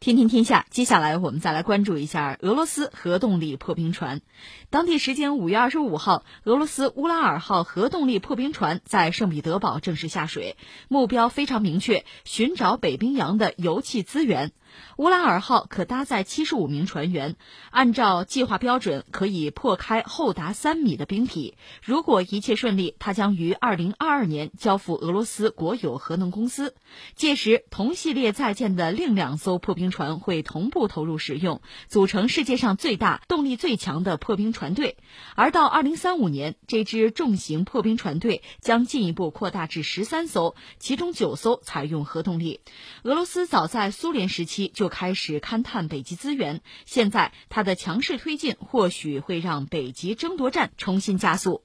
天天天下，接下来我们再来关注一下俄罗斯核动力破冰船。当地时间五月二十五号，俄罗斯乌拉尔号核动力破冰船在圣彼得堡正式下水，目标非常明确，寻找北冰洋的油气资源。乌拉尔号可搭载七十五名船员，按照计划标准，可以破开厚达三米的冰体。如果一切顺利，它将于二零二二年交付俄罗斯国有核能公司。届时，同系列在建的另两艘破冰船会同步投入使用，组成世界上最大、动力最强的破冰船队。而到二零三五年，这支重型破冰船队将进一步扩大至十三艘，其中九艘采用核动力。俄罗斯早在苏联时期就开始勘探北极资源，现在它的强势推进或许会让北极争夺战重新加速。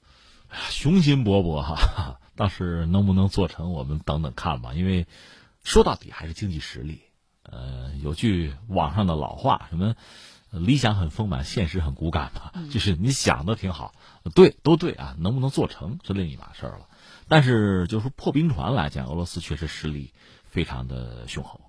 雄心勃勃哈，但是能不能做成，我们等等看吧。因为说到底还是经济实力。呃，有句网上的老话，什么理想很丰满，现实很骨感嘛。就是你想的挺好，对，都对啊，能不能做成是另一码事儿了。但是，就是破冰船来讲，俄罗斯确实实力非常的雄厚。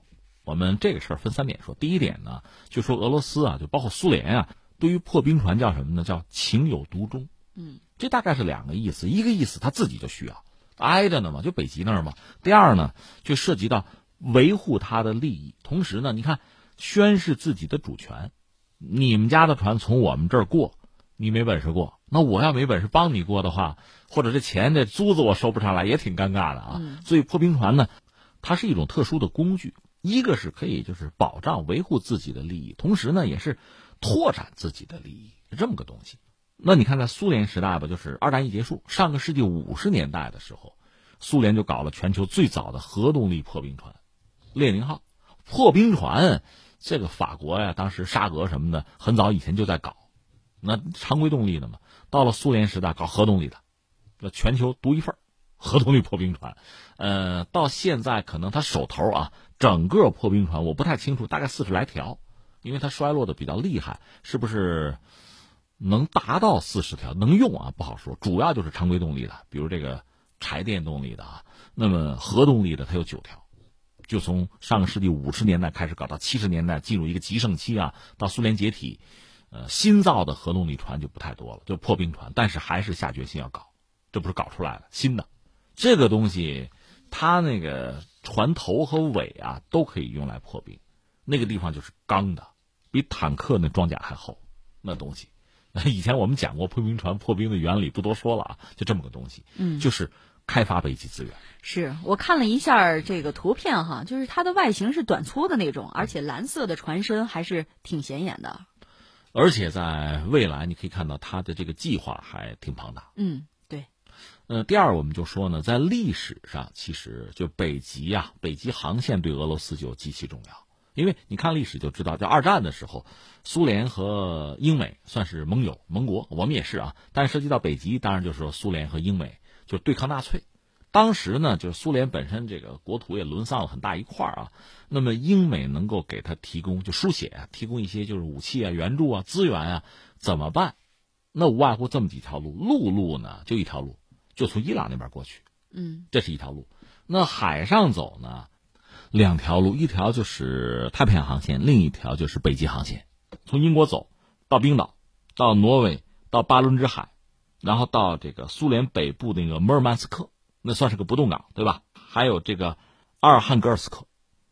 我们这个事儿分三点说。第一点呢，就说俄罗斯啊，就包括苏联啊，对于破冰船叫什么呢？叫情有独钟。嗯，这大概是两个意思。一个意思他自己就需要挨着呢嘛，就北极那儿嘛。第二呢，就涉及到。维护他的利益，同时呢，你看，宣示自己的主权。你们家的船从我们这儿过，你没本事过。那我要没本事帮你过的话，或者这钱这租子我收不上来，也挺尴尬的啊。所以破冰船呢，它是一种特殊的工具，一个是可以就是保障维护自己的利益，同时呢，也是拓展自己的利益，这么个东西。那你看，在苏联时代吧，就是二战一结束，上个世纪五十年代的时候，苏联就搞了全球最早的核动力破冰船。列宁号破冰船，这个法国呀，当时沙俄什么的，很早以前就在搞，那常规动力的嘛。到了苏联时代，搞核动力的，那全球独一份核动力破冰船。呃，到现在可能他手头啊，整个破冰船我不太清楚，大概四十来条，因为它衰落的比较厉害，是不是能达到四十条？能用啊，不好说。主要就是常规动力的，比如这个柴电动力的啊，那么核动力的它有九条。就从上个世纪五十年代开始搞到七十年代，进入一个极盛期啊。到苏联解体，呃，新造的核动力船就不太多了，就破冰船。但是还是下决心要搞，这不是搞出来的新的，这个东西，它那个船头和尾啊都可以用来破冰，那个地方就是钢的，比坦克那装甲还厚，那东西。以前我们讲过破冰船破冰的原理，不多说了啊，就这么个东西，嗯，就是。开发北极资源，是我看了一下这个图片哈，就是它的外形是短粗的那种，而且蓝色的船身还是挺显眼的。而且在未来，你可以看到它的这个计划还挺庞大。嗯，对。呃，第二，我们就说呢，在历史上，其实就北极呀，北极航线对俄罗斯就极其重要，因为你看历史就知道，在二战的时候，苏联和英美算是盟友盟国，我们也是啊。但涉及到北极，当然就是说苏联和英美。就对抗纳粹，当时呢，就是苏联本身这个国土也沦丧了很大一块儿啊。那么英美能够给他提供就书写，提供一些就是武器啊、援助啊、资源啊，怎么办？那无外乎这么几条路。陆路呢，就一条路，就从伊朗那边过去。嗯，这是一条路。那海上走呢，两条路，一条就是太平洋航线，另一条就是北极航线。从英国走到冰岛，到挪威，到巴伦支海。然后到这个苏联北部那个摩尔曼斯克，那算是个不动港，对吧？还有这个阿尔汉格尔斯克，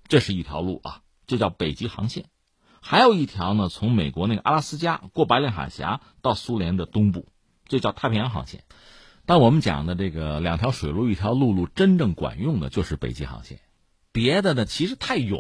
这是一条路啊，这叫北极航线。还有一条呢，从美国那个阿拉斯加过白令海峡到苏联的东部，这叫太平洋航线。但我们讲的这个两条水路一条陆路，真正管用的就是北极航线。别的呢，其实太远，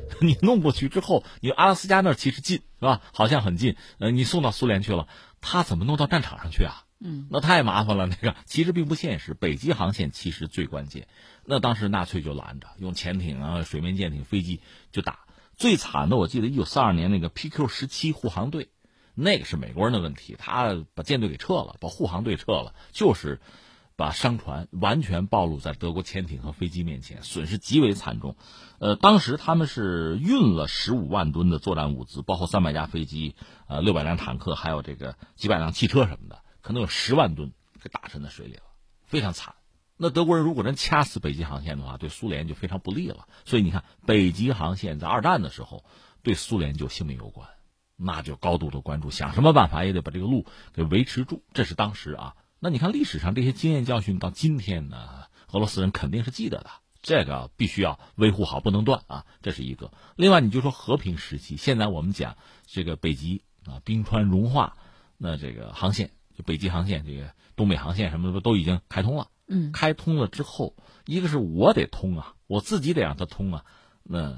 你弄过去之后，你阿拉斯加那儿其实近，是吧？好像很近，呃，你送到苏联去了，他怎么弄到战场上去啊？嗯，那太麻烦了。那个其实并不现实。北极航线其实最关键。那当时纳粹就拦着，用潜艇啊、水面舰艇、飞机就打。最惨的，我记得一九四二年那个 PQ 十七护航队，那个是美国人的问题，他把舰队给撤了，把护航队撤了，就是把商船完全暴露在德国潜艇和飞机面前，损失极为惨重。呃，当时他们是运了十五万吨的作战物资，包括三百架飞机、呃六百辆坦克，还有这个几百辆汽车什么的。可能有十万吨给打沉在水里了，非常惨。那德国人如果真掐死北极航线的话，对苏联就非常不利了。所以你看，北极航线在二战的时候，对苏联就性命攸关，那就高度的关注，想什么办法也得把这个路给维持住。这是当时啊，那你看历史上这些经验教训到今天呢，俄罗斯人肯定是记得的，这个必须要维护好，不能断啊，这是一个。另外，你就说和平时期，现在我们讲这个北极啊冰川融化，那这个航线就北极航线，这个东北航线什么的都已经开通了。嗯，开通了之后，一个是我得通啊，我自己得让它通啊，那。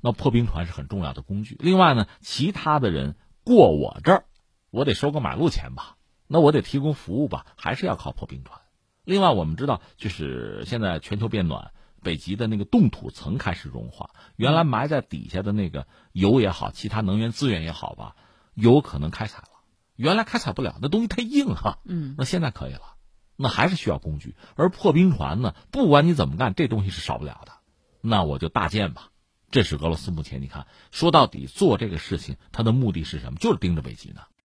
那破冰船是很重要的工具。另外呢，其他的人过我这儿，我得收个买路钱吧？那我得提供服务吧？还是要靠破冰船。另外，我们知道，就是现在全球变暖，北极的那个冻土层开始融化，原来埋在底下的那个油也好，其他能源资源也好吧，有可能开采了。原来开采不了，那东西太硬哈。嗯，那现在可以了。那还是需要工具。而破冰船呢，不管你怎么干，这东西是少不了的。那我就大建吧。这是俄罗斯目前，你看，说到底做这个事情，他的目的是什么？就是盯着北极呢。